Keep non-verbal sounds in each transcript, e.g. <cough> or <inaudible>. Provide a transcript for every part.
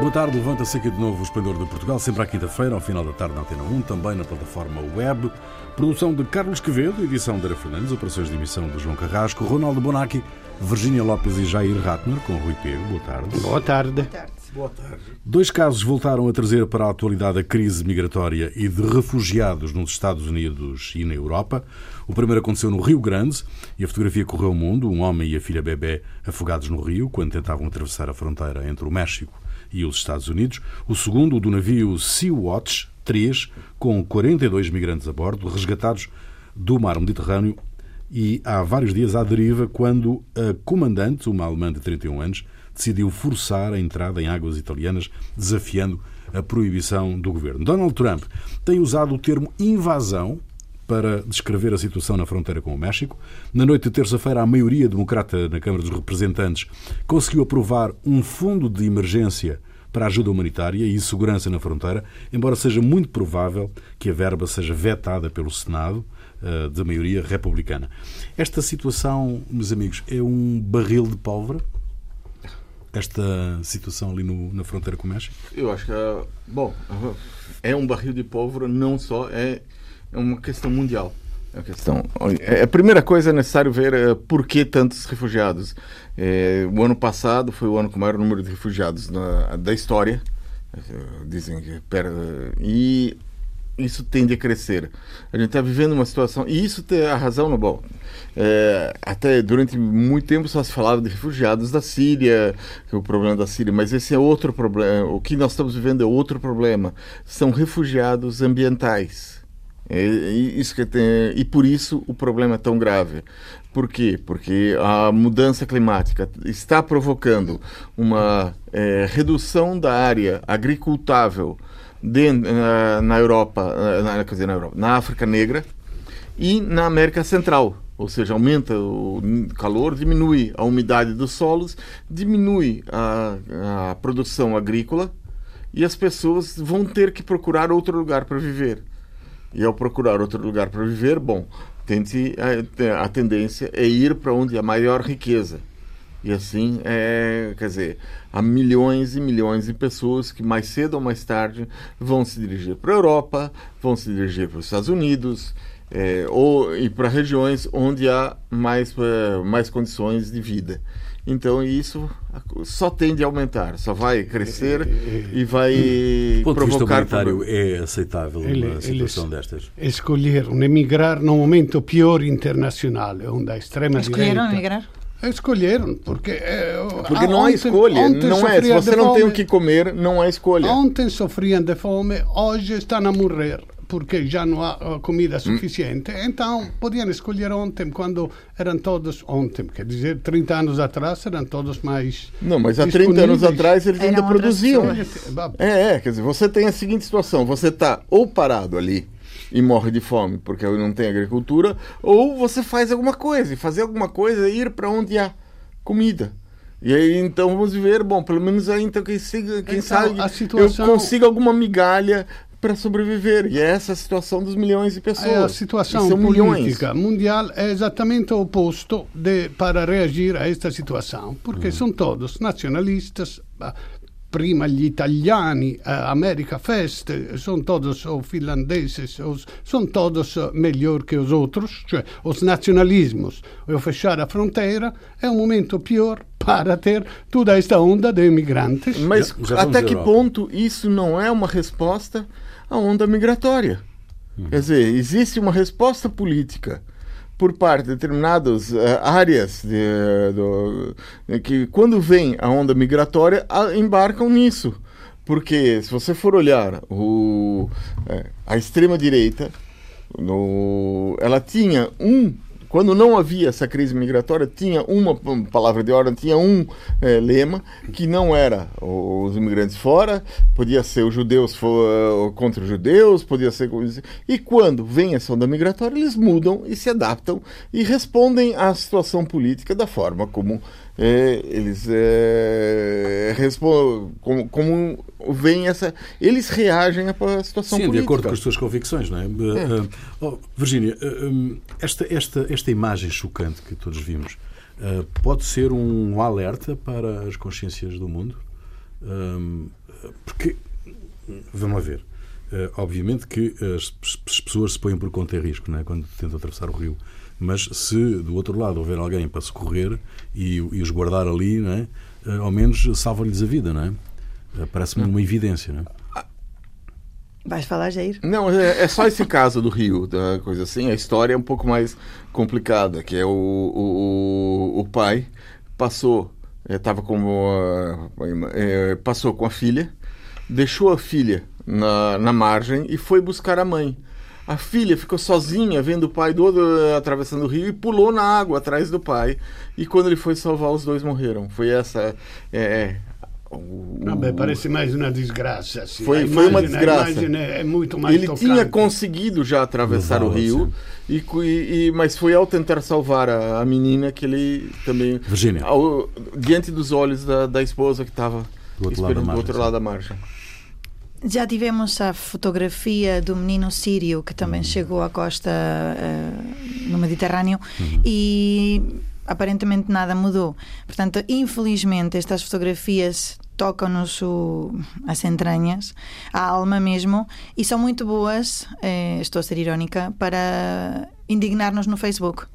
Boa tarde, levanta-se aqui de novo o Esplendor de Portugal, sempre à quinta-feira, ao final da tarde na Antena 1, também na plataforma web. Produção de Carlos Quevedo, edição de Ara Fernandes, operações de emissão de João Carrasco, Ronaldo Bonacci, Virgínia Lopes e Jair Ratner, com Rui Pego. Boa tarde. Boa tarde. Boa tarde. Dois casos voltaram a trazer para a atualidade a crise migratória e de refugiados nos Estados Unidos e na Europa. O primeiro aconteceu no Rio Grande e a fotografia correu o mundo. Um homem e a filha bebê afogados no rio quando tentavam atravessar a fronteira entre o México e os Estados Unidos. O segundo, do navio Sea-Watch 3, com 42 migrantes a bordo, resgatados do mar Mediterrâneo e há vários dias à deriva quando a comandante, uma alemã de 31 anos, decidiu forçar a entrada em águas italianas, desafiando a proibição do governo. Donald Trump tem usado o termo invasão para descrever a situação na fronteira com o México. Na noite de terça-feira, a maioria democrata na Câmara dos Representantes conseguiu aprovar um fundo de emergência para ajuda humanitária e segurança na fronteira, embora seja muito provável que a verba seja vetada pelo Senado, eh, da maioria republicana. Esta situação, meus amigos, é um barril de pólvora? Esta situação ali no, na fronteira com o México? Eu acho que, é, bom, é um barril de pólvora, não só, é é uma questão mundial. É questão. É, a primeira coisa é necessário ver é, por que tantos refugiados. É, o ano passado foi o ano com o maior número de refugiados na, da história, dizem que pera, e isso tende a crescer. A gente está vivendo uma situação e isso tem a razão no bom. É, até durante muito tempo só se falava de refugiados da Síria, que é o problema da Síria, mas esse é outro problema. O que nós estamos vivendo é outro problema. São refugiados ambientais isso que tem, e por isso o problema é tão grave. Por quê? Porque a mudança climática está provocando uma é, redução da área agricultável de, na, na, Europa, na, quer dizer, na Europa, na África Negra e na América Central. Ou seja, aumenta o calor, diminui a umidade dos solos, diminui a, a produção agrícola e as pessoas vão ter que procurar outro lugar para viver e ao procurar outro lugar para viver, bom, tente a, a tendência é ir para onde há maior riqueza. E assim, é, quer dizer, há milhões e milhões de pessoas que mais cedo ou mais tarde vão se dirigir para a Europa, vão se dirigir para os Estados Unidos, é, ou ir para regiões onde há mais, é, mais condições de vida. Então isso só tende a aumentar, só vai crescer e vai Do ponto provocar. De vista é aceitável ele, uma situação destas? Escolheram emigrar num momento pior internacional, onde a extrema Escolheram direita. emigrar? Escolheram, porque. É, porque não há escolha. Não é. Se você não fome, tem o que comer, não há escolha. Ontem sofriam de fome, hoje estão a morrer porque já não há comida hum. suficiente. Então, podiam escolher ontem, quando eram todos, ontem, quer dizer, 30 anos atrás, eram todos mais. Não, mas há 30 anos atrás eles ainda produziam. É, é, quer dizer, você tem a seguinte situação: você está ou parado ali e morre de fome porque não tem agricultura, ou você faz alguma coisa, e fazer alguma coisa é ir para onde há comida. E aí, então, vamos ver, bom, pelo menos aí, então, quem, siga, quem então, sabe situação... eu consigo alguma migalha para sobreviver. E é essa a situação dos milhões de pessoas. É a situação política milhões. mundial é exatamente o oposto de, para reagir a esta situação, porque uhum. são todos nacionalistas, prima gli italiani, a America Fest, são todos os finlandeses, os, são todos melhor que os outros, cioè os nacionalismos. O fechar a fronteira é um momento pior para ter toda esta onda de imigrantes. Mas já, já até que ponto isso não é uma resposta à onda migratória? Uhum. Quer dizer, existe uma resposta política por parte de determinadas uh, áreas de, do, que, quando vem a onda migratória, a, embarcam nisso. Porque, se você for olhar o, é, a extrema-direita, ela tinha um quando não havia essa crise migratória, tinha uma palavra de ordem, tinha um é, lema que não era os imigrantes fora, podia ser os judeus for, contra os judeus, podia ser. E quando vem essa onda migratória, eles mudam e se adaptam e respondem à situação política da forma como é, eles é, respondem, como, como vem essa. Eles reagem à situação Sim, política. de acordo com as suas convicções, não é? é. Uh, oh, Virgínia, uh, esta, esta, esta imagem chocante que todos vimos pode ser um alerta para as consciências do mundo? porque, vamos lá ver, obviamente que as, as, pessoas se põem por conta em risco não é? quando tentam atravessar o rio, mas se do outro lado houver alguém para socorrer e, e os guardar ali, não é? ao menos salva-lhes a vida, não é? Parece-me uma evidência, não é? Vais falar, Jair? Não, é, é, só esse caso do Rio, da coisa assim. A história é um pouco mais complicada, que é o, o, o pai passou, estava eh, como é, passou com a filha, deixou a filha na, na margem e foi buscar a mãe. A filha ficou sozinha vendo o pai do outro atravessando o rio e pulou na água atrás do pai. E quando ele foi salvar, os dois morreram. Foi essa é, o, Vabbè, parece mais uma desgraça. Assim. Foi, imagem, foi uma desgraça. É muito mais Ele tocante. tinha conseguido já atravessar o rio, e, e, mas foi ao tentar salvar a, a menina que ele também. Virginia. Ao, diante dos olhos da, da esposa que estava do outro, lado da, margem, do outro lado da margem. Já tivemos a fotografia do menino sírio que também uhum. chegou à costa uh, no Mediterrâneo uhum. e aparentemente nada mudou. Portanto, infelizmente, estas fotografias tocam-nos as entranhas, a alma mesmo, e são muito boas, eh, estou a ser irónica, para indignar-nos no Facebook,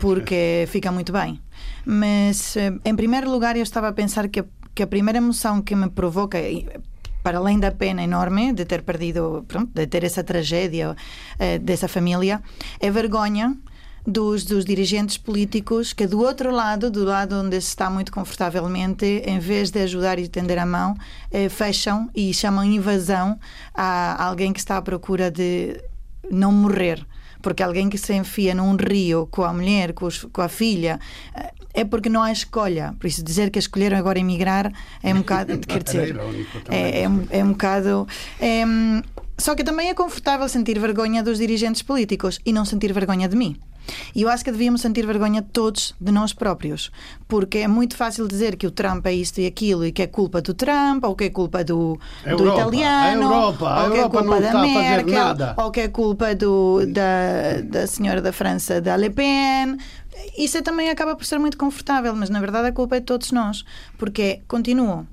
porque <laughs> fica muito bem. Mas, eh, em primeiro lugar, eu estava a pensar que, que a primeira emoção que me provoca, para além da pena enorme de ter perdido, pronto, de ter essa tragédia eh, dessa família, é vergonha dos, dos dirigentes políticos que, do outro lado, do lado onde se está muito confortavelmente, em vez de ajudar e tender a mão, eh, fecham e chamam invasão a alguém que está à procura de não morrer. Porque alguém que se enfia num rio com a mulher, com, os, com, a filha, eh, é porque não há escolha. Por isso, dizer que escolheram agora emigrar é um bocado. <laughs> quer dizer, é, é, é, um bocado. É, só que também é confortável sentir vergonha dos dirigentes políticos e não sentir vergonha de mim. E eu acho que devíamos sentir vergonha todos de nós próprios, porque é muito fácil dizer que o Trump é isto e aquilo e que é culpa do Trump, ou que é culpa do, do italiano, Europa, ou que é culpa da Merkel, ou que é culpa do, da, da senhora da França, da Le Pen. Isso também acaba por ser muito confortável, mas na verdade a culpa é de todos nós, porque continuam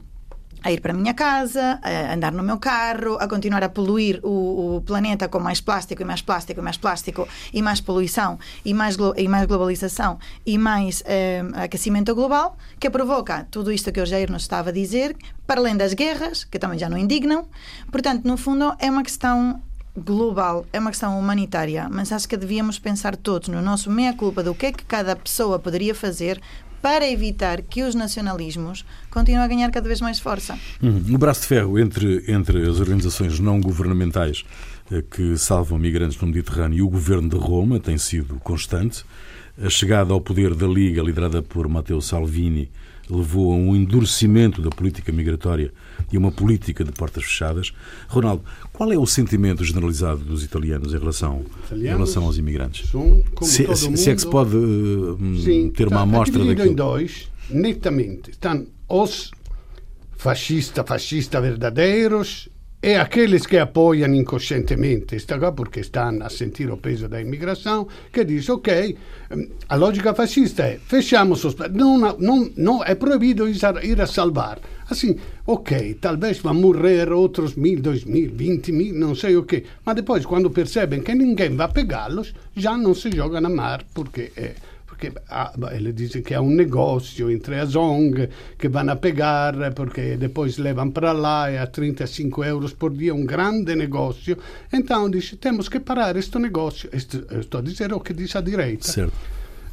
a ir para a minha casa, a andar no meu carro, a continuar a poluir o, o, planeta com mais plástico e mais plástico e mais plástico e mais poluição e mais, e mais globalização e mais eh, aquecimento global, que provoca tudo isto que o Jair nos estava a dizer, para além das guerras, que também já não indignam. Portanto, no fundo, é uma questão global, é uma questão humanitária, mas acho que devíamos pensar todos no nosso meia-culpa do que é que cada pessoa poderia fazer para evitar que os nacionalismos continuem a ganhar cada vez mais força. Uhum. O braço de ferro entre, entre as organizações não governamentais eh, que salvam migrantes no Mediterrâneo e o governo de Roma tem sido constante. A chegada ao poder da Liga, liderada por Matteo Salvini, levou a um endurecimento da política migratória e uma política de portas fechadas. Ronaldo, qual é o sentimento generalizado dos italianos em relação, italianos em relação aos imigrantes? São, se, se, mundo, se, é que se pode uh, sim, ter uma amostra daquilo? em dois, netamente. Estão os fascistas, fascistas verdadeiros e aqueles que apoiam inconscientemente esta coisa porque estão a sentir o peso da imigração, que diz, ok, a lógica fascista é, fechamos os... Não, não, não, é proibido ir a salvar. Assim, ok, talvez vão morrer outros mil, dois mil, vinte mil, não sei o quê. Mas depois, quando percebem que ninguém vai pegá-los, já não se jogam a mar, porque é porque ah, ele diz que é um negócio entre as ONG que vão a pegar, porque depois levam para lá e a 35 euros por dia, um grande negócio. Então diz, temos que parar este negócio. estou a dizer o que diz a direita. Certo.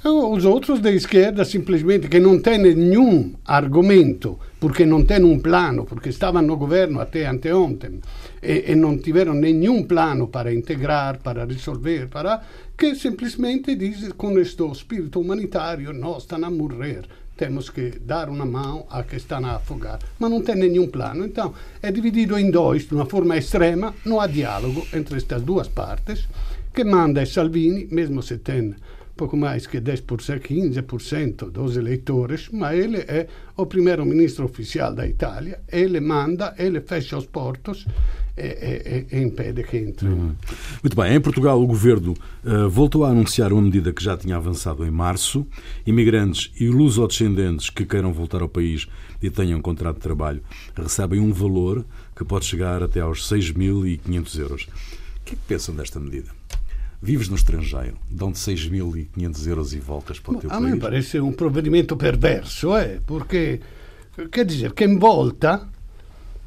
Os outros da esquerda simplesmente que não têm nenhum argumento, porque não têm um plano, porque estavam no governo até anteontem e, e não tiveram nenhum plano para integrar, para resolver, para que simplesmente diz com este espírito humanitário, nós estão a morrer, temos que dar uma mão a que estão a afogar, mas não tem nenhum plano. Então é dividido em dois, de uma forma extrema, não há diálogo entre estas duas partes, que manda Salvini, mesmo se tem pouco mais que 10%, 15% dos eleitores, mas ele é o primeiro ministro oficial da Itália, ele manda, ele fecha os portos e, e, e impede que entre. Uhum. Muito bem, em Portugal o governo uh, voltou a anunciar uma medida que já tinha avançado em março. Imigrantes e lusodescendentes que queiram voltar ao país e tenham um contrato de trabalho recebem um valor que pode chegar até aos 6.500 euros. O que é que pensam desta medida? Vives no estrangeiro, dão-te 6.500 euros e voltas para o teu a país. A me parece um provvedimento perverso, eh? porque, quer dizer, quem volta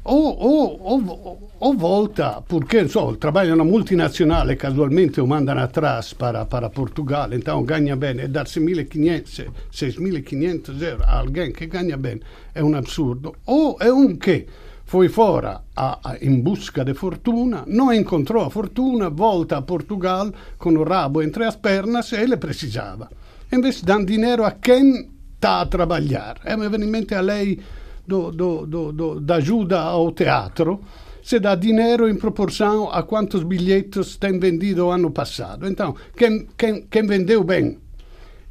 o, o, o, o, volta, porque so, trabalha na multinazionale, casualmente o mandano atrás para, para Portugal, então ganha bene, e 1.500, 6.500 euro a alguém que ganha bene è un absurdo, o è un che foi fora a, a, in busca de fortuna, non incontrò a fortuna, volta a Portugal con o rabo entre as pernas e le precisava. Invece dan dinero a quem sta a trabalhar. Viene in mente a lei do, do, do, do, da ajuda ao teatro, se dá dinheiro em proporção a quantos bilhetes tem vendido ano passado. Então, quem, quem, quem vendeu bem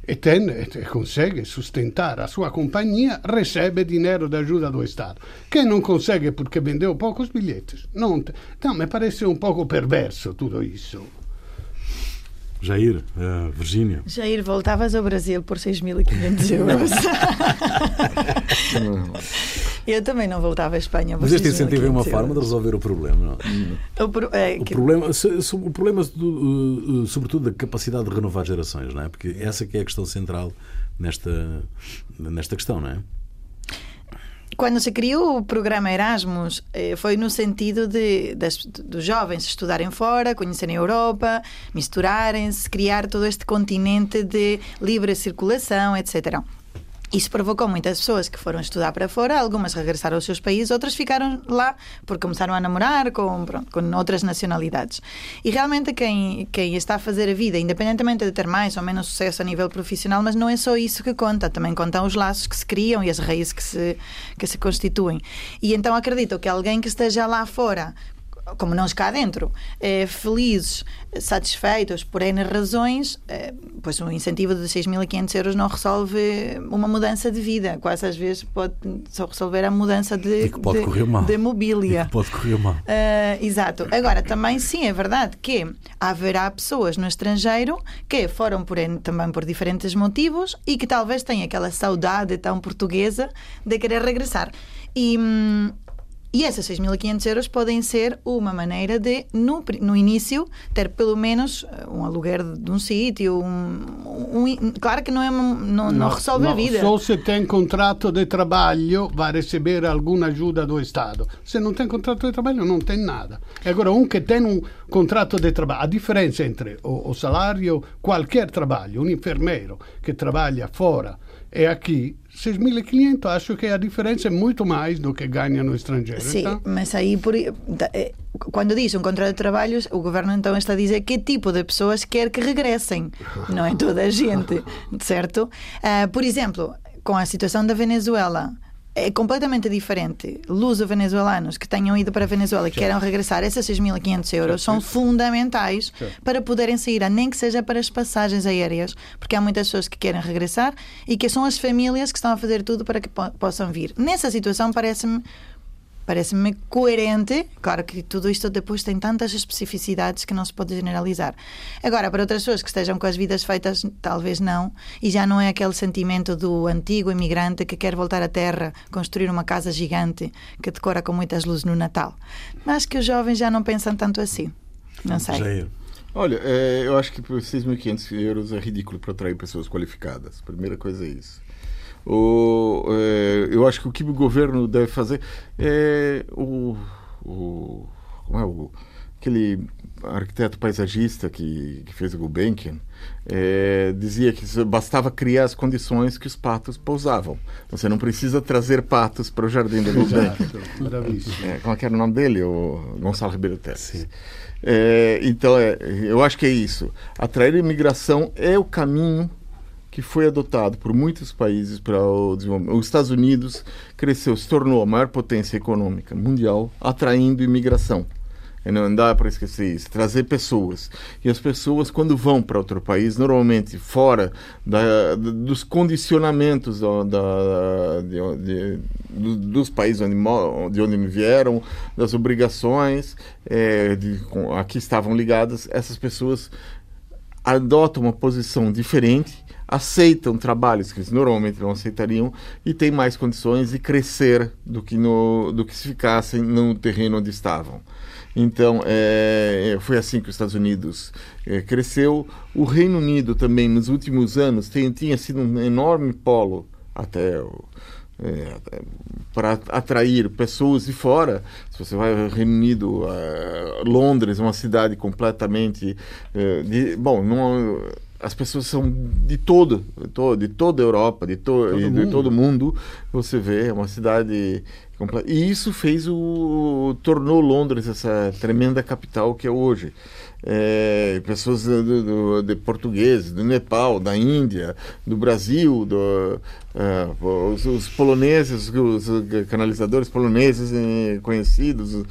e, tem, e consegue sustentar a sua companhia, recebe dinheiro da ajuda do Estado. Quem não consegue porque vendeu poucos bilhetes, não. Então, me parece um pouco perverso tudo isso. Jair, uh, Virgínia. Jair, voltavas ao Brasil por 6.500 <laughs> euros. Eu também não voltava à Espanha. Mas este incentivo é uma forma de resolver o problema, não? O, pro, é, o problema, o problema do, sobretudo, da capacidade de renovar gerações, não é? Porque essa que é a questão central nesta, nesta questão, não é? Quando se criou o programa Erasmus, eh, foi no sentido de, dos jovens estudarem fora, conhecerem a Europa, misturarem-se, criar todo este continente de livre circulação, etc. Isso provocou muitas pessoas que foram estudar para fora, algumas regressaram aos seus países, outras ficaram lá porque começaram a namorar com, pronto, com outras nacionalidades. E realmente quem, quem está a fazer a vida, independentemente de ter mais ou menos sucesso a nível profissional, mas não é só isso que conta, também contam os laços que se criam e as raízes que se, que se constituem. E então acredito que alguém que esteja lá fora como nós cá dentro, eh, felizes, satisfeitos por N razões, eh, pois um incentivo de 6.500 euros não resolve uma mudança de vida. Quase às vezes pode só resolver a mudança de, de, de mobília. pode correr mal. Uh, exato. Agora, também sim, é verdade que haverá pessoas no estrangeiro que foram por N, também por diferentes motivos e que talvez tenham aquela saudade tão portuguesa de querer regressar. E, hum, e essas 6.500 euros podem ser uma maneira de, no, no início, ter pelo menos eh, um aluguer de um sítio. Um, um, claro que não, é, não, não resolve a vida. Só se tem contrato de trabalho, vai receber alguma ajuda do Estado. Se não tem contrato de trabalho, não tem nada. Agora, um que tem um contrato de trabalho, a diferença entre o, o salário, qualquer trabalho, um enfermeiro que trabalha fora e aqui 6.500, acho que a diferença é muito mais do que ganha no estrangeiro. Sim, então... mas aí, por, eh, quando diz um contrato de trabalho, o governo então está a dizer que tipo de pessoas quer que regressem. <laughs> Não é toda a gente, certo? Uh, por exemplo, com a situação da Venezuela é completamente diferente. Luso-venezuelanos que tenham ido para a Venezuela e queiram regressar, esses 6.500 euros são fundamentais para poderem sair, nem que seja para as passagens aéreas, porque há muitas pessoas que querem regressar e que são as famílias que estão a fazer tudo para que possam vir. Nessa situação, parece-me Parece-me coerente. Claro que tudo isto depois tem tantas especificidades que não se pode generalizar. Agora, para outras pessoas que estejam com as vidas feitas, talvez não. E já não é aquele sentimento do antigo imigrante que quer voltar à terra, construir uma casa gigante que decora com muitas luzes no Natal. Mas que os jovens já não pensam tanto assim. Não sei. É. Olha, é, eu acho que por 6.500 euros é ridículo para atrair pessoas qualificadas. Primeira coisa é isso. O, é, eu acho que o que o governo deve fazer é o, o como é o aquele arquiteto paisagista que, que fez o Gulbenkian é, dizia que bastava criar as condições que os patos pousavam. Você não precisa trazer patos para o jardim do Gulbenkian. É, como é que era o nome dele? O Gonçalo Ribeiro Teles. É, então, é, eu acho que é isso. Atrair a imigração é o caminho que foi adotado por muitos países para o desenvolvimento. Os Estados Unidos cresceu, se tornou a maior potência econômica mundial, atraindo imigração. Não dá para esquecer isso. Trazer pessoas. E as pessoas, quando vão para outro país, normalmente fora da, dos condicionamentos da, da de, de, dos países onde, de onde vieram, das obrigações é, de, a que estavam ligadas, essas pessoas adotam uma posição diferente aceitam trabalhos que eles normalmente não aceitariam e têm mais condições de crescer do que, no, do que se ficassem no terreno onde estavam. Então, é, foi assim que os Estados Unidos é, cresceu. O Reino Unido também, nos últimos anos, tem, tinha sido um enorme polo até é, para atrair pessoas de fora. Se você vai ao Reino Unido, Londres, uma cidade completamente. É, de, bom, não as pessoas são de todo, de toda a Europa, de, to, todo de, de todo mundo. Você vê, é uma cidade completa. E isso fez o tornou Londres essa tremenda capital que é hoje. É, pessoas do, do, de portugueses, do Nepal, da Índia, do Brasil, do, uh, os, os, poloneses, os canalizadores poloneses eh, conhecidos uh,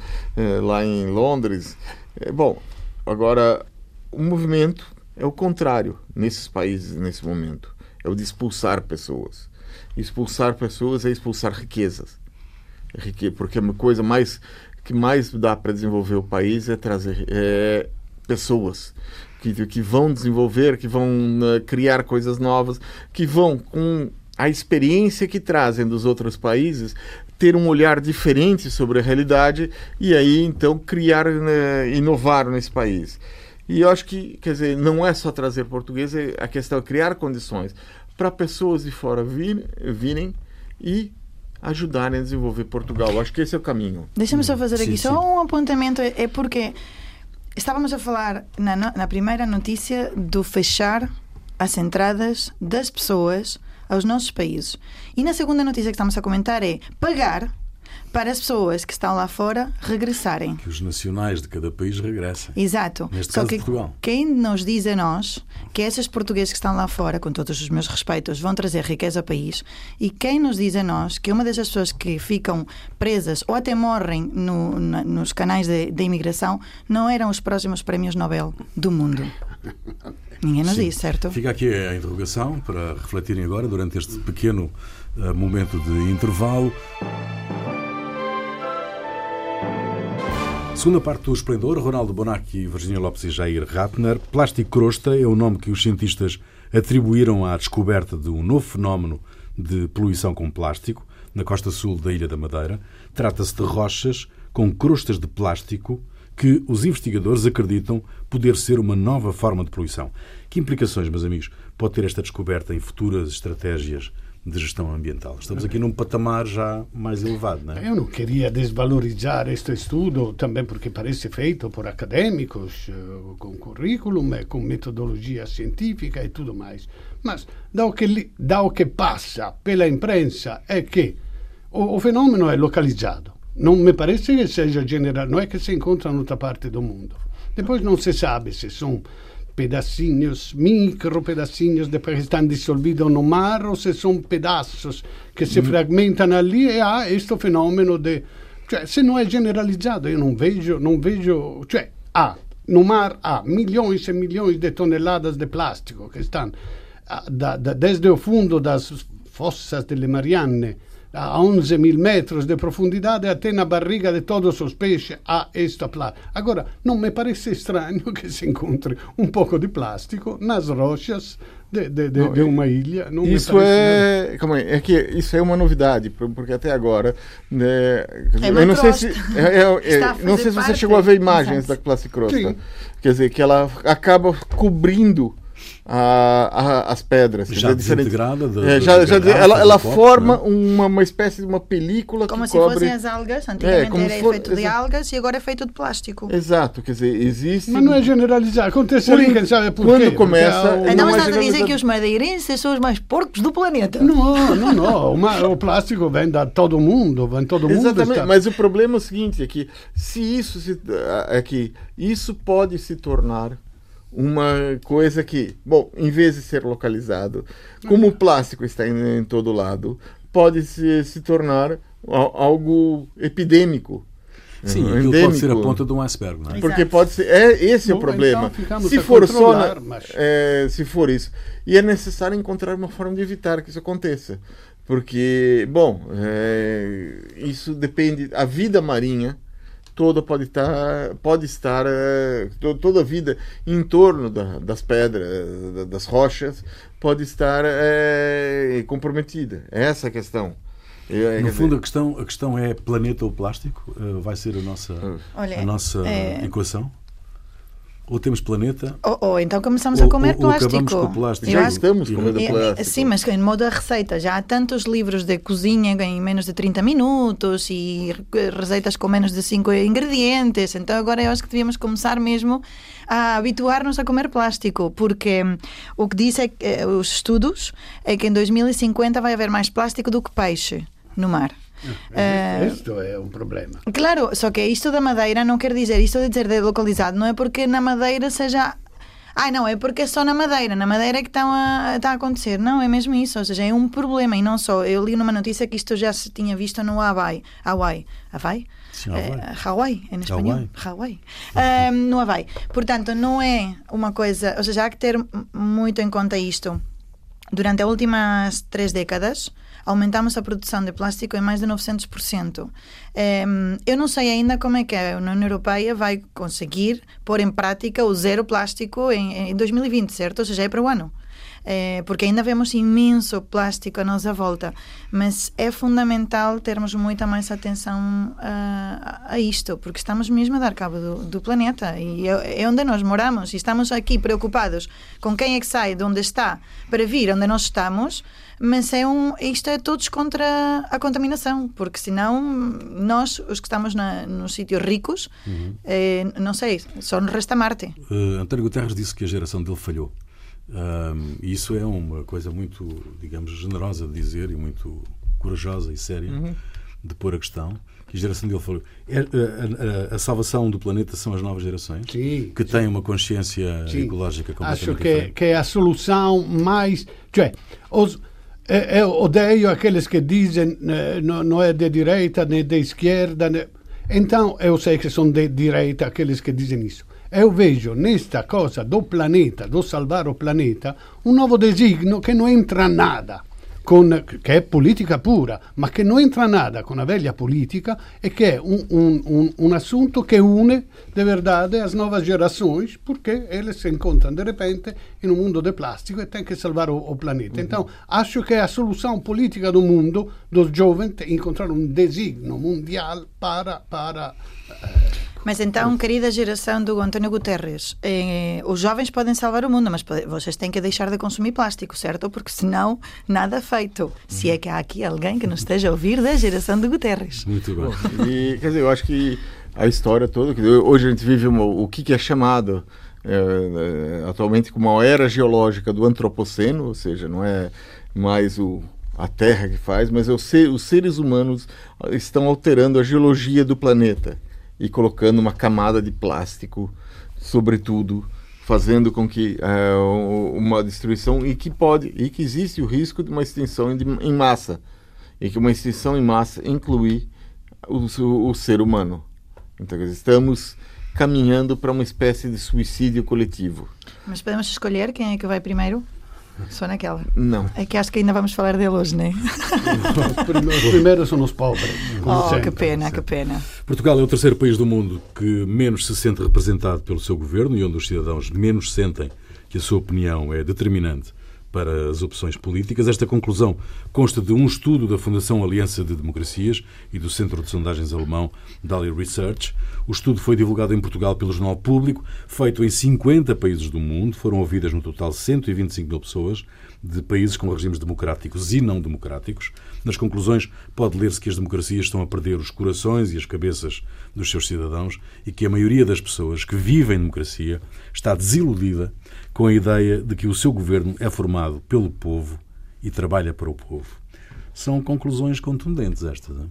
lá em Londres. É, bom, agora o movimento é o contrário nesses países nesse momento. É o de expulsar pessoas. Expulsar pessoas é expulsar riquezas. Porque a coisa mais que mais dá para desenvolver o país é trazer é, pessoas que, que vão desenvolver, que vão uh, criar coisas novas, que vão com a experiência que trazem dos outros países ter um olhar diferente sobre a realidade e aí então criar, uh, inovar nesse país. E eu acho que, quer dizer, não é só trazer português, é a questão é criar condições para pessoas de fora vir, virem e ajudarem a desenvolver Portugal. Eu acho que esse é o caminho. Deixa-me só fazer aqui sim, só sim. um apontamento. É porque estávamos a falar na, na primeira notícia do fechar as entradas das pessoas aos nossos países. E na segunda notícia que estamos a comentar é pagar para as pessoas que estão lá fora regressarem. Que os nacionais de cada país regressem. Exato. Neste Só caso, que Portugal. quem nos diz a nós que esses portugueses que estão lá fora, com todos os meus respeitos, vão trazer riqueza ao país, e quem nos diz a nós que uma dessas pessoas que ficam presas ou até morrem no, na, nos canais de, de imigração não eram os próximos prémios Nobel do mundo. Ninguém nos Sim. diz, certo? Fica aqui a interrogação para refletirem agora durante este pequeno uh, momento de intervalo. Segunda parte do Esplendor, Ronaldo Bonacci, Virginia Lopes e Jair Ratner. Plástico crosta é o nome que os cientistas atribuíram à descoberta de um novo fenómeno de poluição com plástico na costa sul da Ilha da Madeira. Trata-se de rochas com crostas de plástico que os investigadores acreditam poder ser uma nova forma de poluição. Que implicações, meus amigos, pode ter esta descoberta em futuras estratégias de gestão ambiental. Estamos aqui num patamar já mais elevado, não é? Eu não queria desvalorizar este estudo, também porque parece feito por acadêmicos, eh, com currículo e com metodologia científica e tudo mais. Mas da que, da que passa pela imprensa é que o, o fenomeno é localizado. Não me parece que seja general, não é que se encontra em outra parte do mundo. Depois não se sabe se são pedacinhos, micro pedacinhos depois estão dissolvidos no mar ou se são pedaços que se fragmentam ali e há este fenômeno de... Cioè, se não é generalizado, eu não vejo, não vejo... Cioè, há, no mar há milhões e milhões de toneladas de plástico que estão da, da, desde o fundo das fossas delle Marianne a 11 mil metros de profundidade até na barriga de todos os peixes há esta plástica. Agora, não me parece estranho que se encontre um pouco de plástico nas rochas de, de, de, não, de uma ilha. Não isso é, calma aí, é que isso é uma novidade, porque até agora, né, é eu não sei se, é, é, <laughs> é não sei se você chegou a ver imagens da plasticrosta, quer dizer que ela acaba cobrindo a, a, as pedras. Já desintegrada? é, já, já, ela, ela forma né? uma, uma espécie de uma película Como que se cobre... fossem as algas. Antigamente é, era for... feito de algas e agora é feito de plástico. Exato, quer dizer, existe... Mas não é generalizar. Acontece ali, quem sabe por Quando quê? começa... Então não estás a dizer que os madeirenses são os mais porcos do planeta. Não, não, não. Uma, o plástico vem de todo mundo, vem todo mundo. Exatamente, está... mas o problema é o seguinte, é que se isso se, é que isso pode se tornar uma coisa que, bom, em vez de ser localizado, como o plástico está em, em todo lado, pode se, se tornar algo epidêmico. Sim, aquilo pode ser a ponta de um iceberg, não é? Porque pode ser. É, esse é o problema. Então se for só. Na, mas... é, se for isso. E é necessário encontrar uma forma de evitar que isso aconteça. Porque, bom, é, isso depende. A vida marinha toda pode estar, pode estar é, toda a vida em torno da, das pedras, das rochas, pode estar é, comprometida. É essa a questão. É, no fundo, a questão, a questão é planeta ou plástico? Uh, vai ser a nossa, Olha, a nossa é... equação? Ou temos planeta. Ou, ou então começamos ou, a comer ou, plástico. Ou acabamos com o plástico. Já estamos comendo plástico. Sim, mas em modo da receita. Já há tantos livros de cozinha em menos de 30 minutos e receitas com menos de 5 ingredientes. Então agora eu acho que devíamos começar mesmo a habituar-nos a comer plástico, porque hum, o que dizem é, os estudos é que em 2050 vai haver mais plástico do que peixe no mar. Isto é um problema. Claro, só que isto da madeira não quer dizer, isto de dizer delocalizado, não é porque na madeira seja Ai, não, é porque é só na Madeira. Na Madeira é que está a, está a acontecer. Não, é mesmo isso. Ou seja, é um problema. E não só. Eu li numa notícia que isto já se tinha visto no Hawaii. Hawaii. Hawaii? Sim, Hawaii. É, Hawaii, em espanhol. Hawaii. Hawaii. Um, no Hawaii. Portanto, não é uma coisa. Ou seja, há que ter muito em conta isto. Durante as últimas três décadas, aumentamos a produção de plástico em mais de 900%. eu não sei ainda como é que a União Europeia vai conseguir pôr em prática o zero plástico em, em 2020, certo? Ou seja, é para o ano. É, porque ainda vemos imenso plástico à nossa volta, mas é fundamental termos muita mais atenção a, a isto, porque estamos mesmo a dar cabo do, do planeta e é, é, onde nós moramos e estamos aqui preocupados com quem é que sai de onde está para vir onde nós estamos mas é um, isto é todos contra a contaminação, porque senão nós, os que estamos na, nos sítios ricos, uhum. eh, não sei, só nos resta Marte. Uh, António Guterres disse que a geração dele falhou. e isso é uma coisa muito, digamos, generosa de dizer e muito corajosa e séria uhum. de pôr a questão. Que a geração dele falou. É, a, a, a, salvação do planeta são as novas gerações sim, que têm uma consciência sim. ecológica completamente Acho que, que é a solução mais. Cioè, os, eu odeio aqueles que dizem eh, não, é de direita nem de esquerda. Ne... Então eu sei que são de direita aqueles que dizem isso. Eu vejo nesta coisa do planeta, do salvar o planeta, um novo designo que não entra nada con, che è politica pura, ma che non entra nada con la vecchia politica e che è un, un, un, un assunto che une de verdade as novas gerações, porque eles se encontram de repente in un mondo de plástico e tem que salvar o, o planeta. Uhum. Então, acho que a solução política do mundo dos jovens é encontrar um designo mundial para, para eh, Mas então, querida geração do António Guterres, eh, os jovens podem salvar o mundo, mas vocês têm que deixar de consumir plástico, certo? Porque senão, nada feito. Se é que há aqui alguém que nos esteja a ouvir da geração do Guterres. Muito bom. E, quer dizer, eu acho que a história toda, hoje a gente vive uma, o que, que é chamado é, atualmente como uma era geológica do antropoceno, ou seja, não é mais o, a Terra que faz, mas é ser, os seres humanos estão alterando a geologia do planeta e colocando uma camada de plástico sobre tudo, fazendo com que uh, uma destruição e que pode e que existe o risco de uma extinção em massa e que uma extinção em massa inclui o, o, o ser humano. Então estamos caminhando para uma espécie de suicídio coletivo. Mas podemos escolher quem é que vai primeiro? Só naquela. Não. É que acho que ainda vamos falar dele hoje, não é? Os primeiros são os pobres. Oh, sempre. que pena, que pena. Portugal é o terceiro país do mundo que menos se sente representado pelo seu governo e onde os cidadãos menos sentem que a sua opinião é determinante para as opções políticas. Esta conclusão consta de um estudo da Fundação Aliança de Democracias e do Centro de Sondagens Alemão Dali Research. O estudo foi divulgado em Portugal pelo Jornal Público, feito em 50 países do mundo. Foram ouvidas no total 125 mil pessoas de países com regimes democráticos e não democráticos. Nas conclusões, pode ler-se que as democracias estão a perder os corações e as cabeças dos seus cidadãos e que a maioria das pessoas que vivem em democracia está desiludida com a ideia de que o seu governo é formado pelo povo e trabalha para o povo. São conclusões contundentes estas. Não?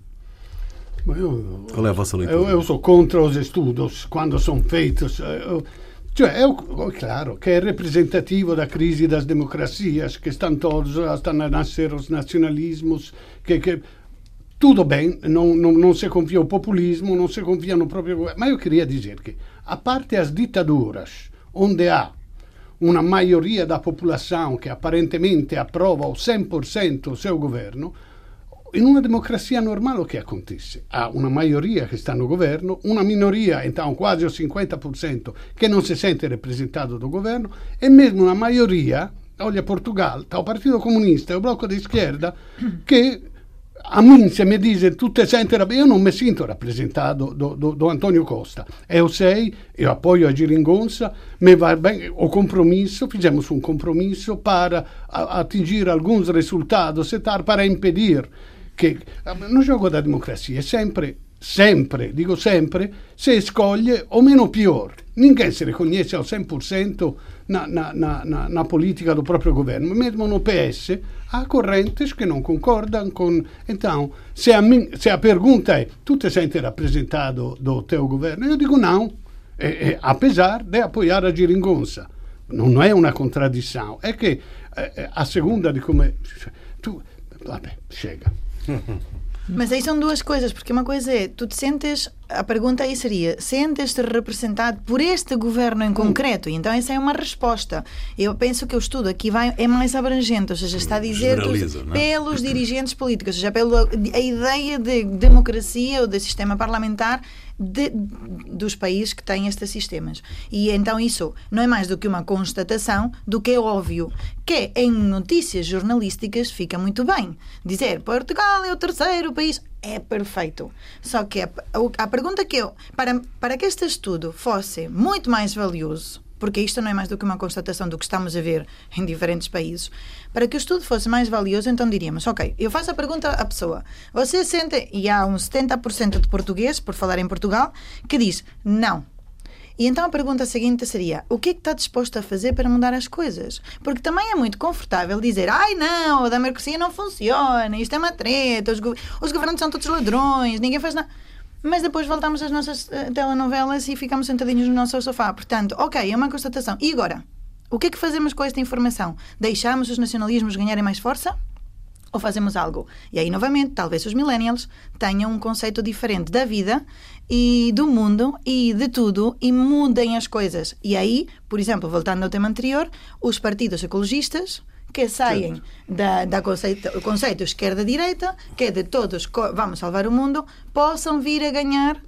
Eu, Qual é a vossa leitura? Eu, eu, sou contra os estudos quando são feitos. Eu, cioè, è chiaro che è rappresentativo da crisi das democracias, che stanno todos, stanno a nascer os nacionalismos, che, che tudo bem, não, não, não se confia no populismo, não se confia no próprio governo. Mas eu queria dizer que, a parte as ditaduras, onde há uma maioria da população que aparentemente aprova o 100% o seu governo, in una democrazia normale che acontece? Ha una maggioria che sta no governo, una minoria, então quasi il 50%, che non si sente rappresentato dal governo e mesmo una maggioria, olha Portugal, o Partito Comunista e o Blocco di Schierda, che a mim se me dizem tu te senti eu não me sinto rappresentato do, do, do Antonio Costa eu sei, eu apoio a Giringonça me vai bem o compromisso fizemos um compromisso para atingir alguns resultados para impedir che no gioco da democrazia è sempre, sempre, dico sempre, se scoglie o meno pior. Ninguém se riconosce al 100% na, na, na, na, politica del proprio governo. Mesmo no PS há correntes che non concordano con... Então, se a, min, se a pergunta è tu ti senti rappresentato do teu governo? Io dico no, e, e, apesar de apoiar a Giringonça. Non è una contraddizione, è che eh, a seconda di come... Tu, vabbè, chega. <laughs> Mas aí são duas coisas, porque uma coisa é, tu te sentes, a pergunta aí seria, sentes-te representado por este governo em concreto? E então essa é uma resposta. Eu penso que o estudo aqui vai, é mais abrangente, ou seja, está a dizer é? pelos <laughs> dirigentes políticos, ou seja, pela a ideia de democracia ou de sistema parlamentar de, dos países que têm estes sistemas. E então isso não é mais do que uma constatação do que é óbvio, que em notícias jornalísticas fica muito bem. Dizer Portugal é o terceiro país é perfeito. Só que a, a, pergunta que eu, para, para que este estudo fosse muito mais valioso, porque isto não é mais do que uma constatação do que estamos a ver em diferentes países. Para que o estudo fosse mais valioso, então diríamos: ok, eu faço a pergunta à pessoa. Você sente, e há uns 70% de português, por falar em Portugal, que diz não. E então a pergunta seguinte seria: o que é que está disposto a fazer para mudar as coisas? Porque também é muito confortável dizer: ai não, a democracia não funciona, isto é uma treta, os, go os governantes são todos ladrões, ninguém faz nada mas depois voltamos às nossas uh, telenovelas e ficamos sentadinhos no nosso sofá. Portanto, ok, é uma constatação. E agora? O que é que fazemos com esta informação? Deixamos os nacionalismos ganharem mais força? Ou fazemos algo? E aí, novamente, talvez os millennials tenham um conceito diferente da vida e do mundo e de tudo e mudem as coisas. E aí, por exemplo, voltando ao tema anterior, os partidos ecologistas que saem da, da conceito, conceito esquerda-direita, que é de todos vamos salvar o mundo, possam vir a ganhar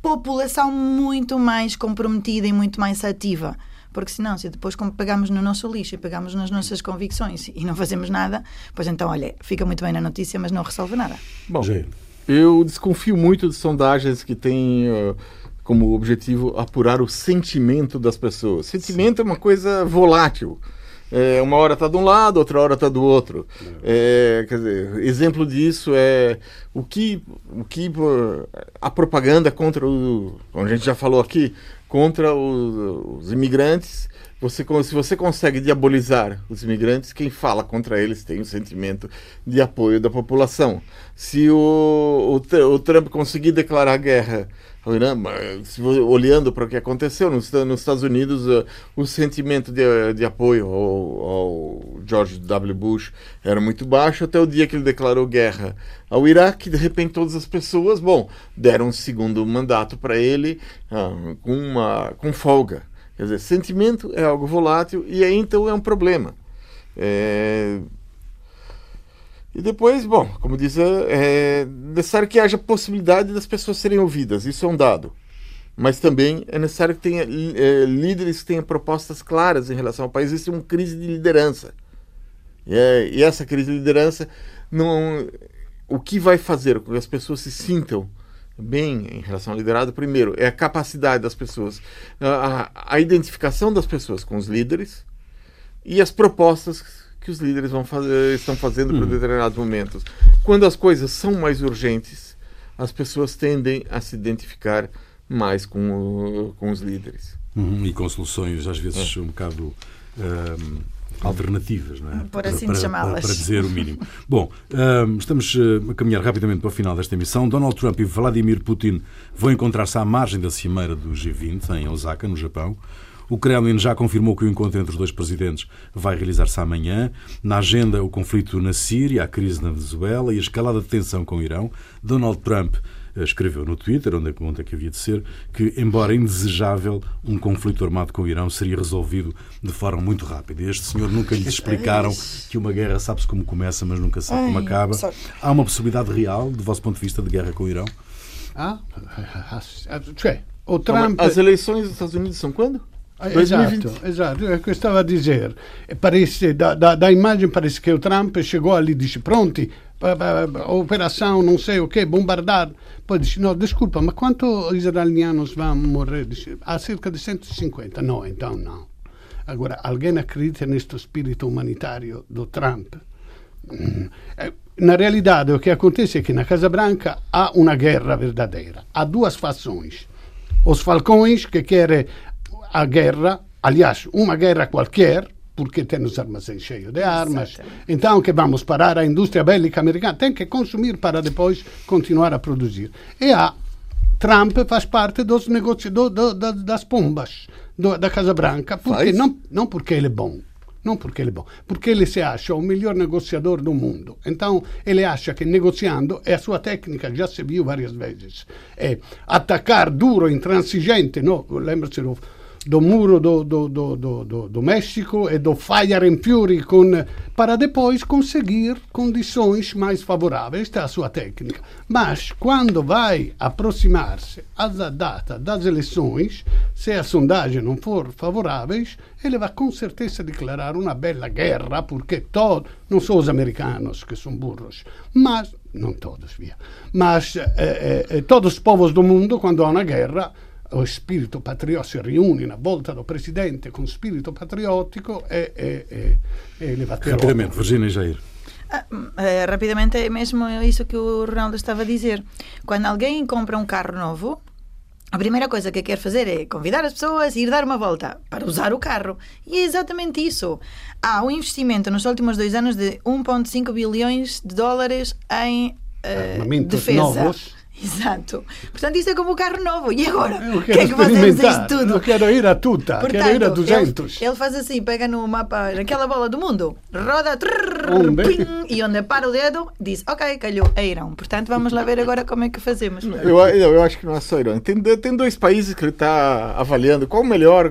população muito mais comprometida e muito mais ativa. Porque senão, se depois pegamos no nosso lixo e pegamos nas nossas convicções e não fazemos nada, pois então, olha, fica muito bem na notícia, mas não resolve nada. Bom, eu desconfio muito de sondagens que têm uh, como objetivo apurar o sentimento das pessoas. Sentimento Sim. é uma coisa volátil. É, uma hora está de um lado, outra hora está do outro. É, dizer, exemplo disso é o que, o que a propaganda contra o, como a gente já falou aqui, contra os, os imigrantes. Você, se você consegue diabolizar os imigrantes, quem fala contra eles tem um sentimento de apoio da população. Se o, o, o Trump conseguir declarar guerra olhando para o que aconteceu nos, nos Estados Unidos, uh, o sentimento de, de apoio ao, ao, George W. Bush era muito baixo até o dia que ele declarou guerra ao Iraque. De repente, todas as pessoas, bom, deram um segundo mandato para ele uh, com, uma, com folga. Quer dizer, sentimento é algo volátil e aí então é um problema. É, e depois, bom, como diz, é, é necessário que haja possibilidade das pessoas serem ouvidas, isso é um dado. Mas também é necessário que tenha é, líderes que tenham propostas claras em relação ao país. Existe uma crise de liderança. E, é, e essa crise de liderança, não, o que vai fazer com que as pessoas se sintam bem em relação ao liderado, primeiro, é a capacidade das pessoas, a, a identificação das pessoas com os líderes e as propostas que os líderes vão fazer, estão fazendo uhum. para determinados momentos. Quando as coisas são mais urgentes, as pessoas tendem a se identificar mais com, com os líderes. Uhum. E com soluções, às vezes, é. um bocado. Um, alternativas, não é? Por assim para, chamá-las. Para, dizer o mínimo. <laughs> Bom, um, estamos a caminhar rapidamente para o final desta emissão. Donald Trump e Vladimir Putin vão encontrar-se à margem da cimeira do G20, em Osaka, no Japão. O Kremlin já confirmou que o encontro entre os dois presidentes vai realizar-se amanhã. Na agenda, o conflito na Síria, a crise na Venezuela e a escalada de tensão com o Irão. Donald Trump escreveu no Twitter, onde é que havia de ser, que, embora indesejável, um conflito armado com o Irão seria resolvido de forma muito rápida. Este senhor nunca lhe <laughs> explicaram que uma guerra sabe-se como começa, mas nunca sabe como acaba. Há uma possibilidade real, do vosso ponto de vista, de guerra com o Irão? Ah, cioè, o Trump... As eleições dos Estados Unidos são quando? Esatto, esatto, é o que eu estava a dizer. Parece, da, da, da imagem parece que o Trump chegou ali e disse pronti, operação não sei o que, bombardar. Poi dice, no, desculpa, ma quanto israelianos vão morrer? Dice, há cerca de 150. No, então não. Agora, alguém acredita neste espírito humanitário do Trump? Na realidade, o que acontece é que na Casa Branca há uma guerra verdadeira. Há duas fações. Os falcões que querem a guerra, aliás, uma guerra qualquer, porque tem os armazéns cheios de armas. Então, que vamos parar a indústria bélica americana? Tem que consumir para depois continuar a produzir. E a Trump faz parte dos negócios do, do, das bombas do, da Casa Branca, porque não, não porque ele é bom, não porque ele é bom, porque ele se acha o melhor negociador do mundo. Então, ele acha que negociando, e a sua técnica já se viu várias vezes, é atacar duro, intransigente, no? lembra-se do do muro do, do, do, do, México e do Fire and Fury com, para depois conseguir condições mais favoráveis. Esta é a sua técnica. Mas quando vai aproximar-se à data das eleições, se a sondagem não for favoráveis, ele vai com certeza declarar uma bela guerra, porque todos, não são os americanos que são burros, mas, não todos, via, mas eh, eh, todos os povos do mundo, quando há uma guerra, o spirito patriottico si riúne na volta do presidente com spirito patriottico e, e, e, e leva Rapidamente, Virginia Jair. Ah, eh, rapidamente é mesmo isso que o Ronaldo estava a dizer. Quando alguém compra um carro novo, a primeira coisa que quer fazer é convidar as pessoas a ir dar uma volta para usar o carro. E é exatamente isso. Há um investimento nos últimos dois anos de 1,5 bilhões de dólares em uh, defesa. Novos <laughs> Exato. Portanto, isso é como o carro novo. E agora? Quero que é que fazemos isto tudo? Eu quero ir a tuta, Portanto, quero ir a 200. Ele, ele, faz assim, pega no mapa, naquela bola do mundo, roda, trrr, ping, e onde para o dedo, diz, ok, calhou, é Irão. Portanto, vamos lá ver agora como é que fazemos. <laughs> Eu, eu, eu acho que não é só Irão. Tem, tem dois países que ele está avaliando qual o melhor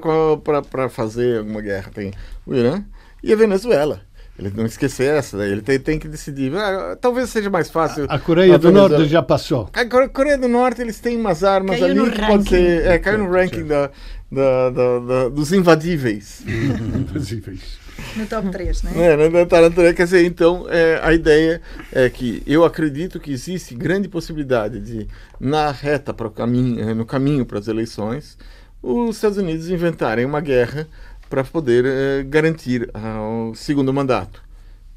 para fazer alguma guerra. Tem o Irã e a Venezuela. Ele não esquecer essa, daí ele tem, tem que decidir. Ah, talvez seja mais fácil. A, a Coreia a do Norte já passou. A Coreia do Norte eles têm umas armas caiu ali que ranking. pode ser. É, caiu no ranking da, da, da, da, dos invadíveis. <laughs> invadíveis. No top 3, né? É, no, top 3. Quer dizer, então, é, a ideia é que eu acredito que existe grande possibilidade de, na reta para o caminho, no caminho para as eleições, os Estados Unidos inventarem uma guerra para poder eh, garantir o segundo mandato.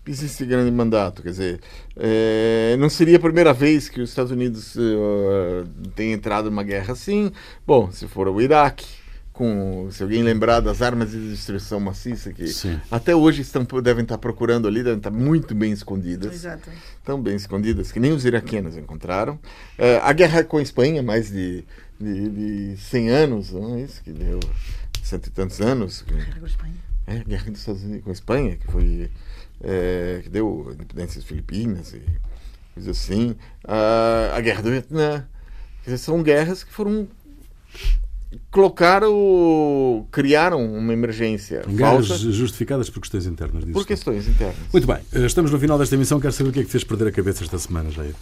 Existe grande mandato, quer dizer, eh, não seria a primeira vez que os Estados Unidos uh, têm entrado numa guerra assim. Bom, se for o Iraque, com, se alguém lembrar das armas de destruição maciça que Sim. até hoje estão, devem estar procurando ali, devem estar muito bem escondidas. Exato. Tão bem escondidas que nem os iraquianos encontraram. Uh, a guerra com a Espanha, mais de, de, de 100 anos, não é isso que deu cento e tantos anos. Guerra com a Espanha. É, guerra dos Estados Unidos com a Espanha, que foi. É, que deu a independência das Filipinas e coisas assim. A, a guerra do Vietnã. Dizer, são guerras que foram colocaram, criaram uma emergência. Guerras falsa, justificadas por questões internas. Por questões internas. Muito bem, eh, estamos no final desta emissão. Quero saber o que é que fez perder a cabeça esta semana, Jair.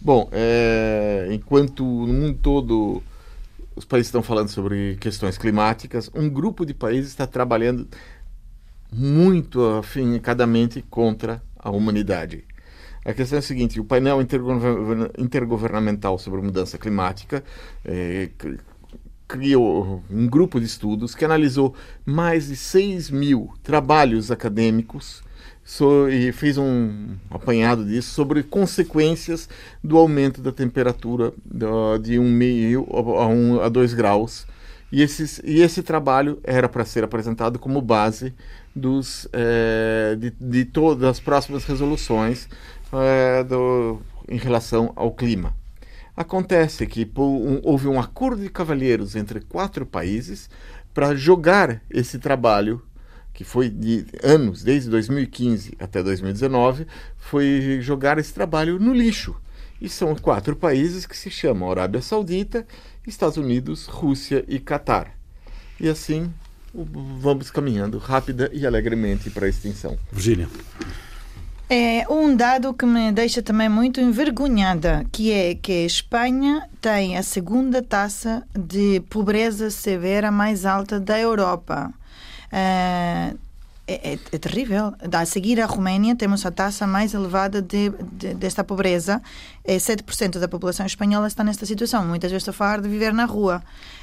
Bom, é, enquanto no mundo todo os países estão falando sobre questões climáticas, um grupo de países está trabalhando muito afincadamente contra a humanidade. A questão é a seguinte: o painel intergovernamental sobre mudança climática é, criou um grupo de estudos que analisou mais de 6 mil trabalhos acadêmicos so, e fez um apanhado disso sobre consequências do aumento da temperatura do, de um meio a, um, a dois graus. E, esses, e esse trabalho era para ser apresentado como base dos, é, de, de todas as próximas resoluções é, do, em relação ao clima. Acontece que um, houve um acordo de cavalheiros entre quatro países para jogar esse trabalho que foi de anos, desde 2015 até 2019, foi jogar esse trabalho no lixo. E são quatro países que se chamam Arábia Saudita, Estados Unidos, Rússia e Catar. E assim vamos caminhando rápida e alegremente para a extinção. Virgínia. É um dado que me deixa também muito envergonhada, que é que a Espanha tem a segunda taxa de pobreza severa mais alta da Europa. Uh, é, é, é, terrível. A seguir a Roménia, temos a taxa mais elevada de, de, desta pobreza. É 7% da população espanhola está nesta situação. Muitas vezes estou a falar de viver na rua.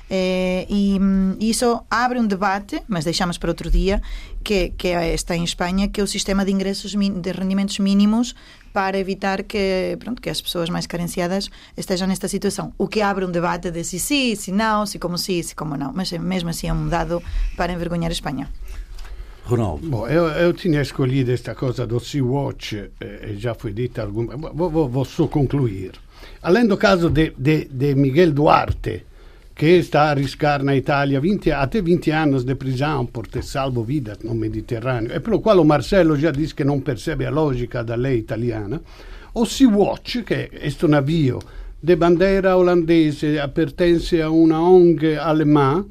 É, e isso abre um debate, mas deixamos para outro dia, que, que está em Espanha, que é o sistema de ingressos de rendimentos mínimos para evitar que, pronto, que as pessoas mais carenciadas estejam nesta situação. O que abre um debate de se sim, se não, se como sim, se como não. Mas mesmo assim é um dado para envergonhar a Espanha. Ronaldo. Bom, eu, eu tinha escolhido esta coisa do Sea-Watch, eh, já foi dita alguma vou, vou, vou só concluir. Além do caso de, de, de Miguel Duarte, que está a arriscar na Itália 20, até 20 anos de prisão por ter salvo vidas no Mediterrâneo, e pelo qual o Marcelo já disse que não percebe a lógica da lei italiana, o Sea-Watch, que é este navio de bandeira olandese, pertence a uma ONG alemã,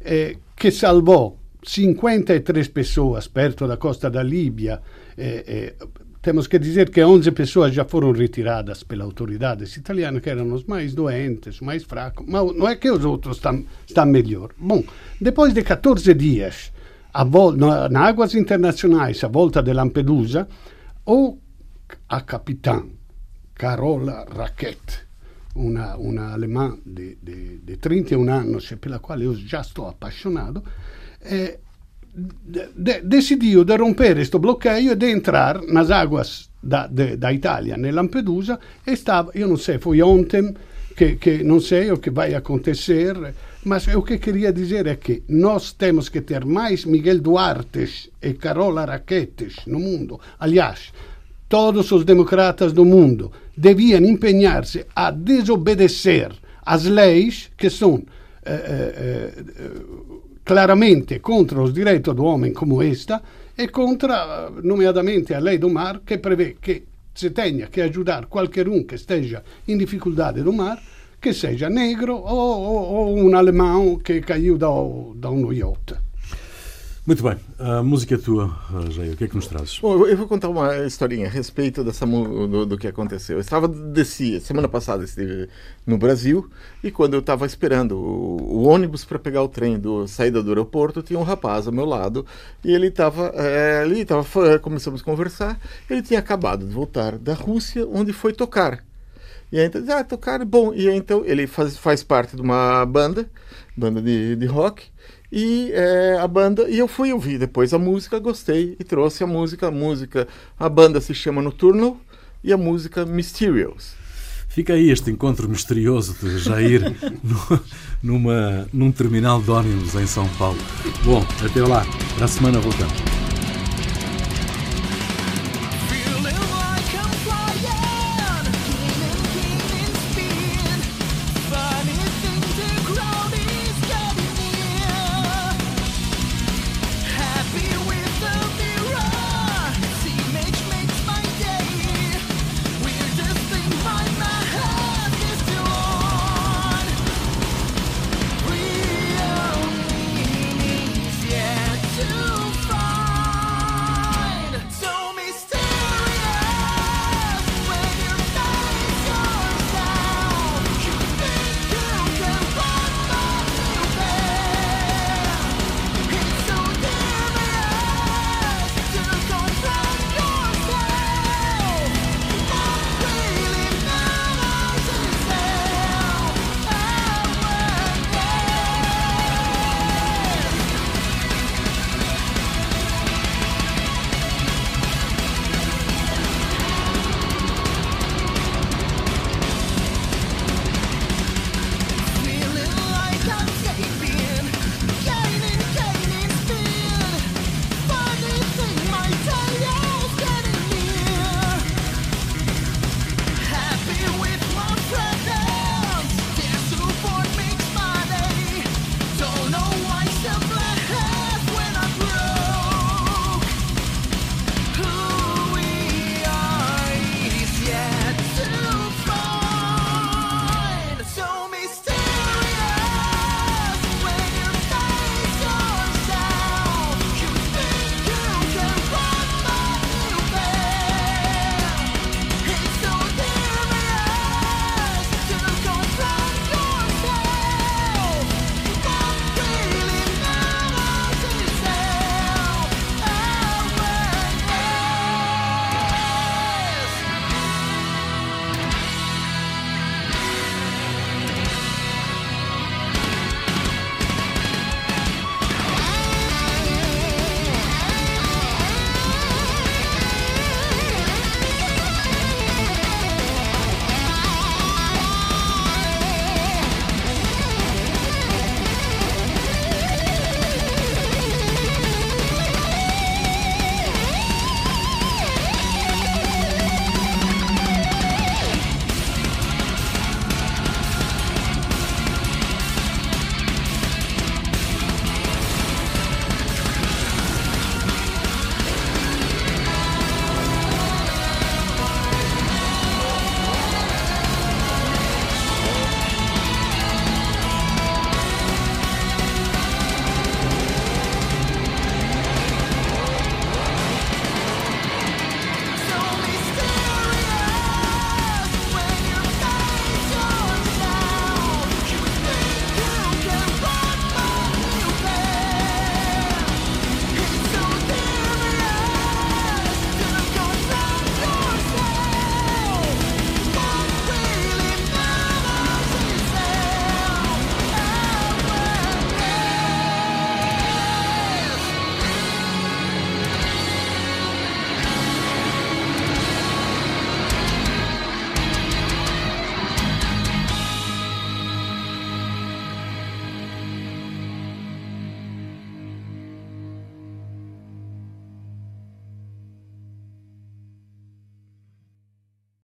eh, que salvou 53 pessoas perto da costa da Líbia. Eh, eh, temos que dizer que 11 pessoas já foram retiradas pelas autoridades italianas, que eram os mais doentes, mais fracos, mas não é que os outros estão, estão melhor. Bom, depois de 14 dias, a na, águas internacionais, a volta de Lampedusa, o a capitã Carola Raquette, uma, uma alemã de, de, de 31 anos, pela qual eu já estou apaixonado, eh, de, decidiu de romper este bloqueio e de entrar nas águas da, de, da Itália, em Lampedusa, e estava, eu não sei, foi ontem, que, que não sei o que vai acontecer, mas o que queria dizer é que nós temos que ter mais Miguel Duartes e Carola Raquetes no mundo. Aliás, todos os democratas do mundo deviam empenhar-se a desobedecer as leis que são eh, eh, eh claramente contra os direitos do homem como esta e contra, nomeadamente, a lei do mar que prevê que se tenha que ajudar qualquer um que esteja em dificuldade do mar, que seja negro ou, ou, ou um alemão que caiu da, da um yacht. Muito bem. A música é tua, Jair. O que é que nos trazes? Bom, eu vou contar uma historinha a respeito dessa, do, do que aconteceu. Eu estava desci, semana passada estive no Brasil e quando eu estava esperando o, o ônibus para pegar o trem do saída do aeroporto, tinha um rapaz ao meu lado e ele estava é, ali, tava, começamos a conversar. Ele tinha acabado de voltar da Rússia, onde foi tocar. E aí, então, ah, tocar, bom. E aí, então ele faz, faz parte de uma banda, banda de, de rock. E é, a banda, e eu fui ouvir depois a música, gostei e trouxe a música. A música, a banda se chama Nocturnal e a música Mysterious. Fica aí este encontro misterioso de Jair <laughs> no, numa, num terminal de ônibus em São Paulo. Bom, até lá, para a semana voltamos.